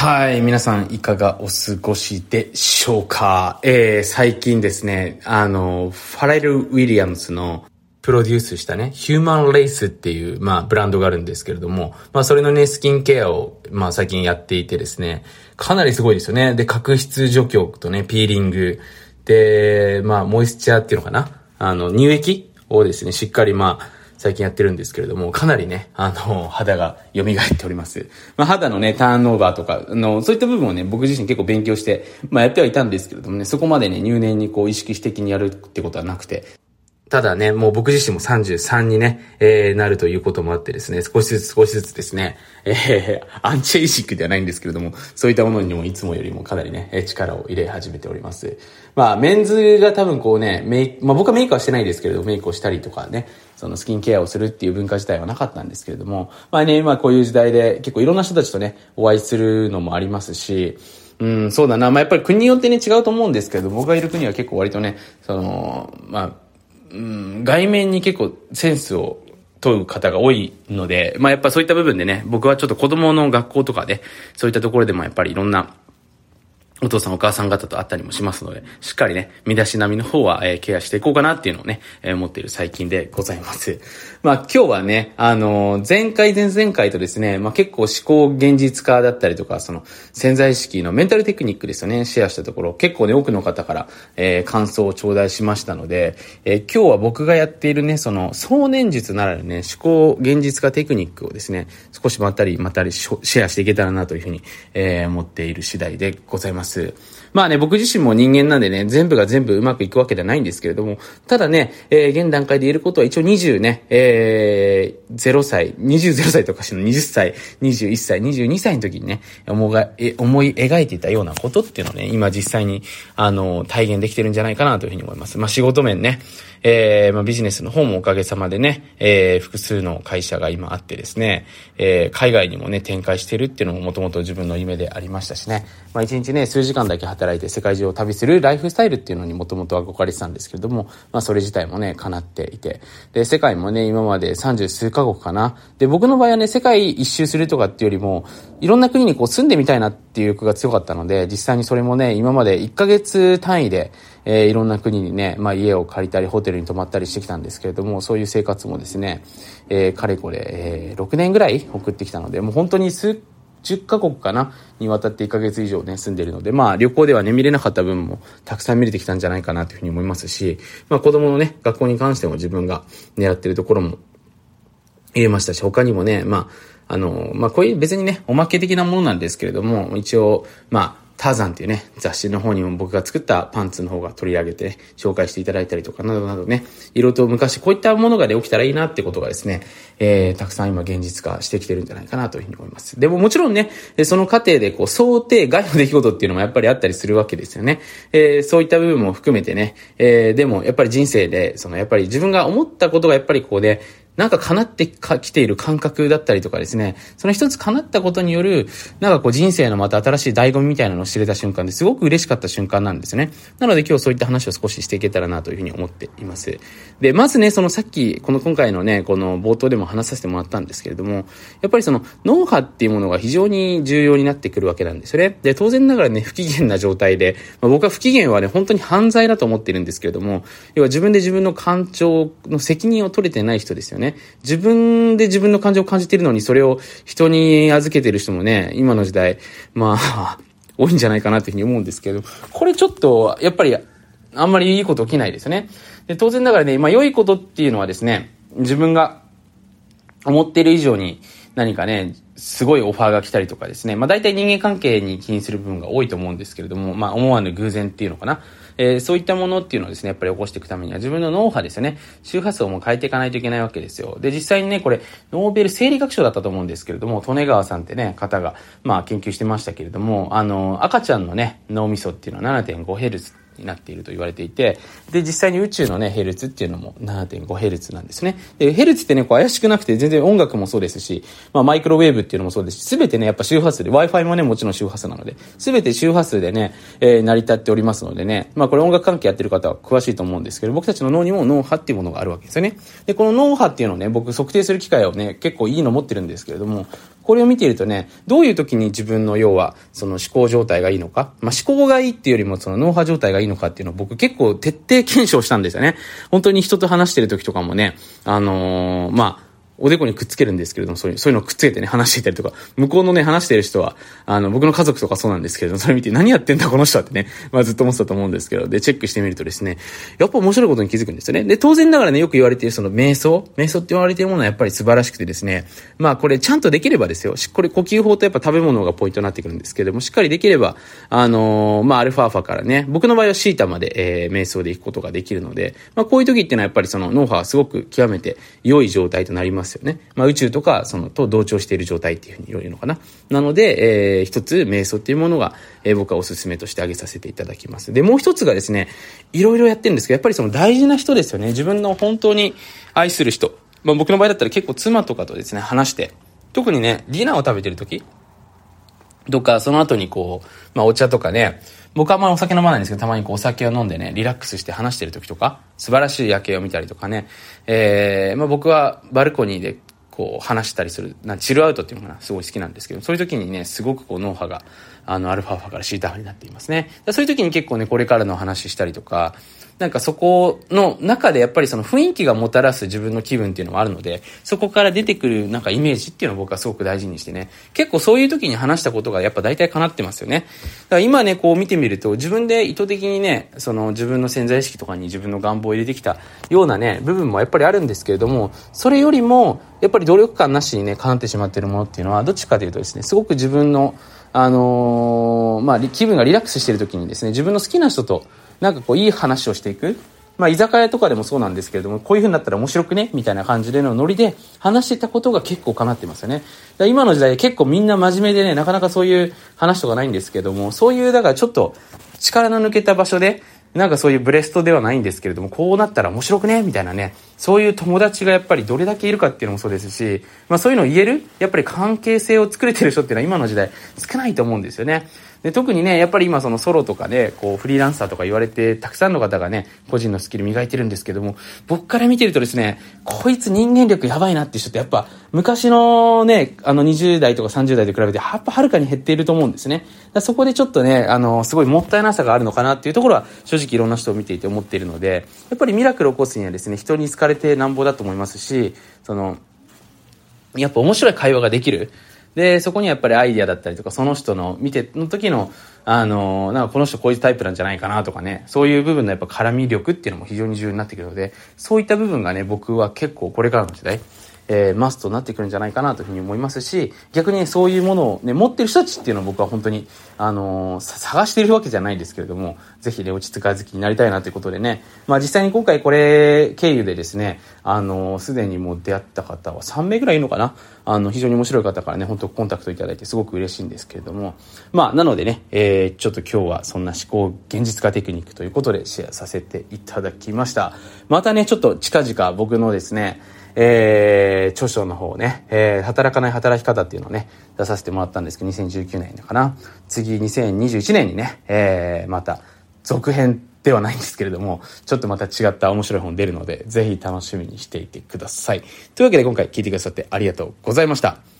はい、皆さんいかがお過ごしでしょうか？えー、最近ですね、あの、ファレル・ウィリアムズのプロデュースしたね、ヒューマンレースっていう、まあ、ブランドがあるんですけれども、まあ、それのね、スキンケアを、まあ、最近やっていてですね、かなりすごいですよね。で、角質除去とね、ピーリング、で、まあ、モイスチャーっていうのかな？あの、乳液をですね、しっかりまあ、最近やってるんですけれども、かなりね、あの、肌が蘇っております。まあ、肌のね、ターンオーバーとか、あの、そういった部分をね、僕自身結構勉強して、まあ、やってはいたんですけれどもね、そこまでね、入念にこう、意識的にやるってことはなくて、ただね、もう僕自身も33にね、えー、なるということもあってですね、少しずつ少しずつですね、えー、アンチエイシックではないんですけれども、そういったものにもいつもよりもかなりね、力を入れ始めております。まあ、メンズが多分こうね、メイク、まあ僕はメイクはしてないですけれど、メイクをしたりとかね、そのスキンケアをするっていう文化自体はなかったんですけれども、まあね、今こういう時代で結構いろんな人たちとね、お会いするのもありますし、うん、そうだな。まあ、やっぱり国によってね、違うと思うんですけど、僕がいる国は結構割とね、その、まあ、うん、外面に結構センスを問う方が多いので、まあやっぱそういった部分でね、僕はちょっと子供の学校とかで、そういったところでもやっぱりいろんなお父さんお母さん方と会ったりもしますので、しっかりね、身だしなみの方は、えー、ケアしていこうかなっていうのをね、えー、思っている最近でございます。まあ今日はね、あのー、前回前々回とですね、まあ結構思考現実化だったりとか、その潜在意識のメンタルテクニックですよね、シェアしたところ、結構ね、多くの方から、えー、感想を頂戴しましたので、え、今日は僕がやっているね、その、想念術ならぬね、思考現実化テクニックをですね、少しまったりまたりシェアしていけたらなというふうに、え、思っている次第でございます。ます。まあね、僕自身も人間なんでね、全部が全部うまくいくわけではないんですけれども、ただね、えー、現段階で言えることは一応20ね、えー、0歳、20、0歳とかしの20歳、21歳、22歳の時にね、思がえ思い描いていたようなことっていうのをね、今実際に、あの、体現できてるんじゃないかなというふうに思います。まあ仕事面ね、えー、まあビジネスの方もおかげさまでね、えー、複数の会社が今あってですね、えー、海外にもね、展開してるっていうのももともと自分の夢でありましたしね、まあ一日ね、数時間だけ働いて世界中を旅するライフスタイルっていうのにもともと憧れてたんですけれども、まあそれ自体もね、叶っていて、で、世界もね、今まで三十数カ国かな。で、僕の場合はね、世界一周するとかっていうよりも、いろんな国にこう住んでみたいなっていう欲が強かったので、実際にそれもね、今まで1ヶ月単位で、えー、いろんな国にね、まあ家を借りたり、ホテルに泊まったりしてきたんですけれども、そういう生活もですね、えー、かれこれ、えー、6年ぐらい送ってきたので、もう本当に数10カ国かな？にわたって1ヶ月以上ね、住んでるので、まあ旅行ではね、見れなかった分もたくさん見れてきたんじゃないかなというふうに思いますし、まあ子供のね、学校に関しても自分が狙ってるところも入れましたし、他にもね、まあ、あの、まあこういう別にね、おまけ的なものなんですけれども、一応、まあ、ターザンっていうね、雑誌の方にも僕が作ったパンツの方が取り上げて、紹介していただいたりとか、などなどね、いろいろと昔こういったものがで、ね、起きたらいいなってことがですね、えー、たくさん今現実化してきてるんじゃないかなというふうに思います。でももちろんね、その過程でこう想定外の出来事っていうのもやっぱりあったりするわけですよね。えー、そういった部分も含めてね、えー、でもやっぱり人生で、そのやっぱり自分が思ったことがやっぱりこうね、なんか叶ってきている感覚だったりとかですね、その一つ叶ったことによる、なんかこう人生のまた新しい醍醐味みたいなのを知れた瞬間ですごく嬉しかった瞬間なんですね。なので今日そういった話を少ししていけたらなというふうに思っています。で、まずね、そのさっき、この今回のね、この冒頭でも話させてもらったんですけれども、やっぱりその脳波っていうものが非常に重要になってくるわけなんですよね。で、当然ながらね、不機嫌な状態で、まあ、僕は不機嫌はね、本当に犯罪だと思ってるんですけれども、要は自分で自分の感情の責任を取れてない人ですよね。自分で自分の感情を感じてるのに、それを人に預けてる人もね、今の時代、まあ、多いんじゃないかなというふうに思うんですけど、これちょっと、やっぱり、あんまりいいこと起きないですね。で、当然ながらね、まあ、良いことっていうのはですね、自分が思っている以上に何かね、すごいオファーが来たりとかですね、まあ、大体人間関係に気にする部分が多いと思うんですけれども、まあ、思わぬ偶然っていうのかな。えー、そういったものっていうのをですね、やっぱり起こしていくためには自分の脳波ですよね、周波数をも変えていかないといけないわけですよ。で、実際にね、これ、ノーベル生理学賞だったと思うんですけれども、利根川さんってね、方が、まあ、研究してましたけれども、あの、赤ちゃんのね、脳みそっていうのは 7.5Hz になっていると言われていて、で、実際に宇宙のね、ヘルツっていうのも 7.5Hz なんですね。で、ヘルツってね、こう怪しくなくて、全然音楽もそうですし、まあ、マイクロウェーブっていうのもそうですし、すべてね、やっぱ周波数で、Wi-Fi もね、もちろん周波数なので、すべて周波数でね、えー、成り立っておりますのでね、まあ、これ音楽関係やってる方は詳しいと思うんですけど、僕たちの脳にも脳波っていうものがあるわけですよね。で、この脳波っていうのをね、僕測定する機械をね、結構いいの持ってるんですけれども、これを見ているとね、どういう時に自分の要は、その思考状態がいいのか、まあ、思考がいいっていうよりもその脳波状態がいいのかっていうのを僕結構徹底検証したんですよね。本当に人と話してる時とかもね、あのー、まあ、おでこにくっつけるんですけれども、そういう、そういうのをくっつけてね、話していたりとか、向こうのね、話してる人は、あの、僕の家族とかそうなんですけれども、それ見て何やってんだこの人はってね、まあずっと思ってたと思うんですけど、で、チェックしてみるとですね、やっぱ面白いことに気づくんですよね。で、当然ながらね、よく言われているその瞑想、瞑想って言われているものはやっぱり素晴らしくてですね、まあこれちゃんとできればですよ、これ呼吸法とやっぱ食べ物がポイントになってくるんですけれども、しっかりできれば、あのー、まあアルファーファからね、僕の場合はシータまで、えー、瞑想で行くことができるので、まあこういう時っていうのはやっぱりその脳波はすごく極めて良い状態となりますよね。まあ宇宙とか、その、と同調している状態っていうふうに言うのかな。なので、えー、一つ、瞑想っていうものが、えー、僕はおすすめとして挙げさせていただきます。で、もう一つがですね、いろいろやってるんですけど、やっぱりその大事な人ですよね。自分の本当に愛する人。まあ僕の場合だったら結構妻とかとですね、話して、特にね、ディナーを食べてる時とか、その後にこう、まあお茶とかね、僕はあんまりお酒飲まないんですけど、たまにこうお酒を飲んでね、リラックスして話してる時とか、素晴らしい夜景を見たりとかね、えー、まあ僕はバルコニーでこう話したりする、なチルアウトっていうのがすごい好きなんですけど、そういう時にね、すごくこう脳波が、あの、アルファ波からシータ波になっていますね。そういう時に結構ね、これからの話したりとか、なんかそこの中でやっぱりその雰囲気がもたらす自分の気分っていうのもあるので、そこから出てくるなんかイメージっていうのを僕はすごく大事にしてね、結構そういう時に話したことがやっぱ大体叶ってますよね。だから今ね、こう見てみると自分で意図的にね、その自分の潜在意識とかに自分の願望を入れてきたようなね、部分もやっぱりあるんですけれども、それよりもやっぱり努力感なしにね、叶ってしまってるものっていうのは、どっちかというとですね、すごく自分の、あのー、まあ、気分がリラックスしてる時にですね、自分の好きな人と、なんかこう、いい話をしていく。まあ、居酒屋とかでもそうなんですけれども、こういう風になったら面白くね？みたいな感じでのノリで話してたことが結構叶ってますよね。だ今の時代結構みんな真面目でね、なかなかそういう話とかないんですけども、そういう、だからちょっと力の抜けた場所で、なんかそういうブレストではないんですけれども、こうなったら面白くねみたいなね、そういう友達がやっぱりどれだけいるかっていうのもそうですし、まあそういうのを言える、やっぱり関係性を作れてる人っていうのは今の時代少ないと思うんですよね。で特にね、やっぱり今そのソロとかで、こうフリーランサーとか言われて、たくさんの方がね、個人のスキル磨いてるんですけども、僕から見てるとですね、こいつ人間力やばいなって人ってやっぱ、昔のね、あの20代とか30代と比べて、やっぱはるかに減っていると思うんですね。そこでちょっとね、あの、すごいもったいなさがあるのかなっていうところは、正直いろんな人を見ていて思っているので、やっぱりミラクルを起こすにはですね、人に好かれてなんぼだと思いますし、その、やっぱ面白い会話ができる。で、そこにやっぱりアイディアだったりとか、その人の見ての時の、あの、なんかこの人こういうタイプなんじゃないかなとかね、そういう部分のやっぱ絡み力っていうのも非常に重要になってくるので、そういった部分がね、僕は結構これからの時代、えー、マストになってくるんじゃないかなというふうに思いますし、逆に、そういうものをね、持ってる人たちっていうのを僕は本当に、あのー、探しているわけじゃないんですけれども、ぜひね、落ち着かずきになりたいなということでね、まあ実際に今回これ経由でですね、あのー、すでにもう出会った方は3名ぐらいいるのかな？あの、非常に面白い方からね、本当コンタクトいただいてすごく嬉しいんですけれども、まあ、なのでね、えー、ちょっと今日はそんな思考現実化テクニックということでシェアさせていただきました。またね、ちょっと近々僕のですね、えー、著書の方ね、えー、働かない働き方っていうのをね、出させてもらったんですけど、2019年かな。次、2021年にね、えー、また、続編ではないんですけれども、ちょっとまた違った面白い本出るので、ぜひ楽しみにしていてください。というわけで今回聞いてくださってありがとうございました。